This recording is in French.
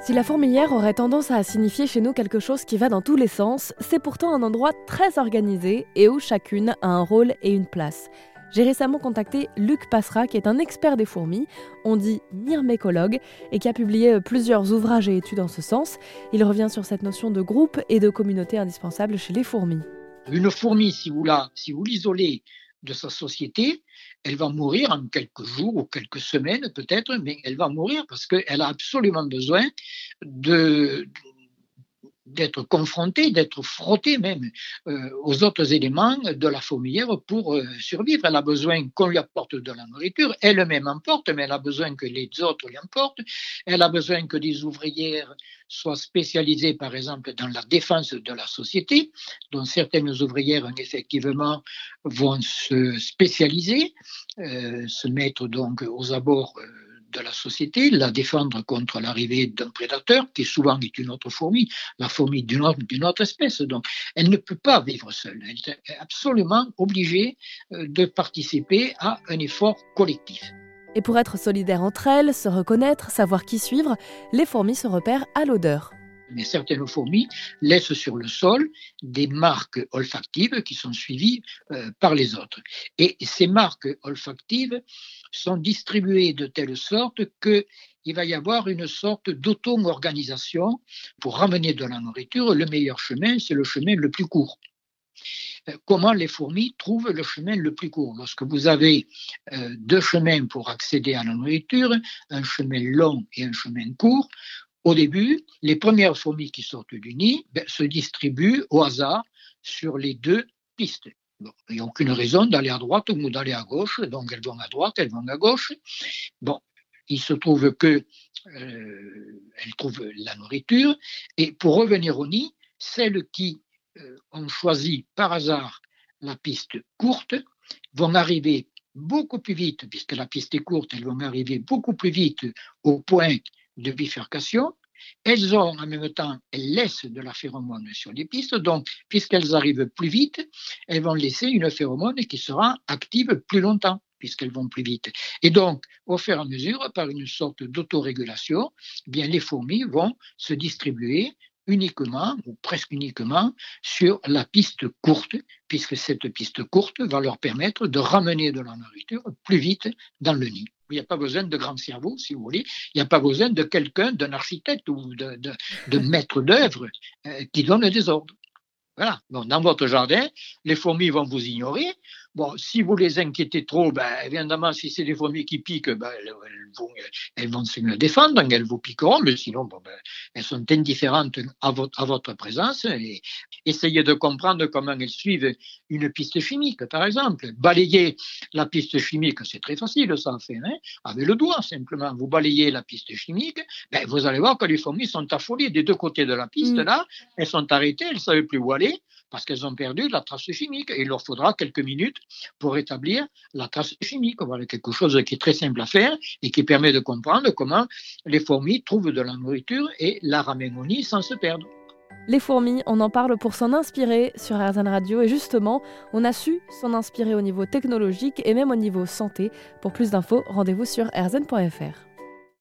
Si la fourmilière aurait tendance à signifier chez nous quelque chose qui va dans tous les sens, c'est pourtant un endroit très organisé et où chacune a un rôle et une place. J'ai récemment contacté Luc Passera, qui est un expert des fourmis, on dit myrmécologue, et qui a publié plusieurs ouvrages et études en ce sens. Il revient sur cette notion de groupe et de communauté indispensable chez les fourmis. Une fourmi, si vous si vous l'isolez de sa société, elle va mourir en quelques jours ou quelques semaines peut-être, mais elle va mourir parce qu'elle a absolument besoin de, d'être confrontée, d'être frottée même euh, aux autres éléments de la fourmilière pour euh, survivre. Elle a besoin qu'on lui apporte de la nourriture, elle-même emporte, mais elle a besoin que les autres lui emportent. Elle a besoin que des ouvrières soient spécialisées, par exemple, dans la défense de la société, dont certaines ouvrières, effectivement, vont se spécialiser, euh, se mettre donc aux abords de la société, la défendre contre l'arrivée d'un prédateur, qui souvent est une autre fourmi, la fourmi d'une autre, espèce. Donc, elle ne peut pas vivre seule. Elle est absolument obligée euh, de participer à un effort collectif. Et pour être solidaires entre elles, se reconnaître, savoir qui suivre, les fourmis se repèrent à l'odeur mais certaines fourmis laissent sur le sol des marques olfactives qui sont suivies euh, par les autres. Et ces marques olfactives sont distribuées de telle sorte qu'il va y avoir une sorte d'auto-organisation pour ramener de la nourriture. Le meilleur chemin, c'est le chemin le plus court euh, comment les fourmis trouvent le chemin le plus court? Lorsque vous avez euh, deux chemins pour accéder à la nourriture, un chemin long et un chemin court, au début, les premières fourmis qui sortent du nid ben, se distribuent au hasard sur les deux pistes. il n'y a aucune raison d'aller à droite ou d'aller à gauche, donc elles vont à droite, elles vont à gauche. Bon, il se trouve que euh, elles trouvent la nourriture, et pour revenir au nid, celles qui euh, ont choisi par hasard la piste courte vont arriver beaucoup plus vite, puisque la piste est courte, elles vont arriver beaucoup plus vite au point de bifurcation, elles ont en même temps, elles laissent de la phéromone sur les pistes, donc puisqu'elles arrivent plus vite, elles vont laisser une phéromone qui sera active plus longtemps puisqu'elles vont plus vite. Et donc, au fur et à mesure, par une sorte d'autorégulation, eh bien les fourmis vont se distribuer uniquement ou presque uniquement sur la piste courte, puisque cette piste courte va leur permettre de ramener de la nourriture plus vite dans le nid. Il n'y a pas besoin de grand cerveau, si vous voulez. Il n'y a pas besoin de quelqu'un, d'un architecte ou de, de, maître d'œuvre euh, qui donne des ordres. Voilà. dans votre jardin, les fourmis vont vous ignorer. Bon, si vous les inquiétez trop, ben, évidemment, si c'est des fourmis qui piquent, ben, elles, vont, elles vont se défendre, elles vous piqueront, mais sinon, bon, ben, elles sont indifférentes à votre, à votre présence. Et essayez de comprendre comment elles suivent une piste chimique, par exemple. Balayer la piste chimique, c'est très facile, ça, en fait, hein, avec le doigt, simplement. Vous balayez la piste chimique, ben, vous allez voir que les fourmis sont affolées des deux côtés de la piste, mm. là, elles sont arrêtées, elles ne savent plus où aller parce qu'elles ont perdu la trace chimique. Et il leur faudra quelques minutes pour établir la trace chimique. Voilà quelque chose qui est très simple à faire et qui permet de comprendre comment les fourmis trouvent de la nourriture et la ramènent au nid sans se perdre. Les fourmis, on en parle pour s'en inspirer sur RZN Radio et justement, on a su s'en inspirer au niveau technologique et même au niveau santé. Pour plus d'infos, rendez-vous sur rzn.fr.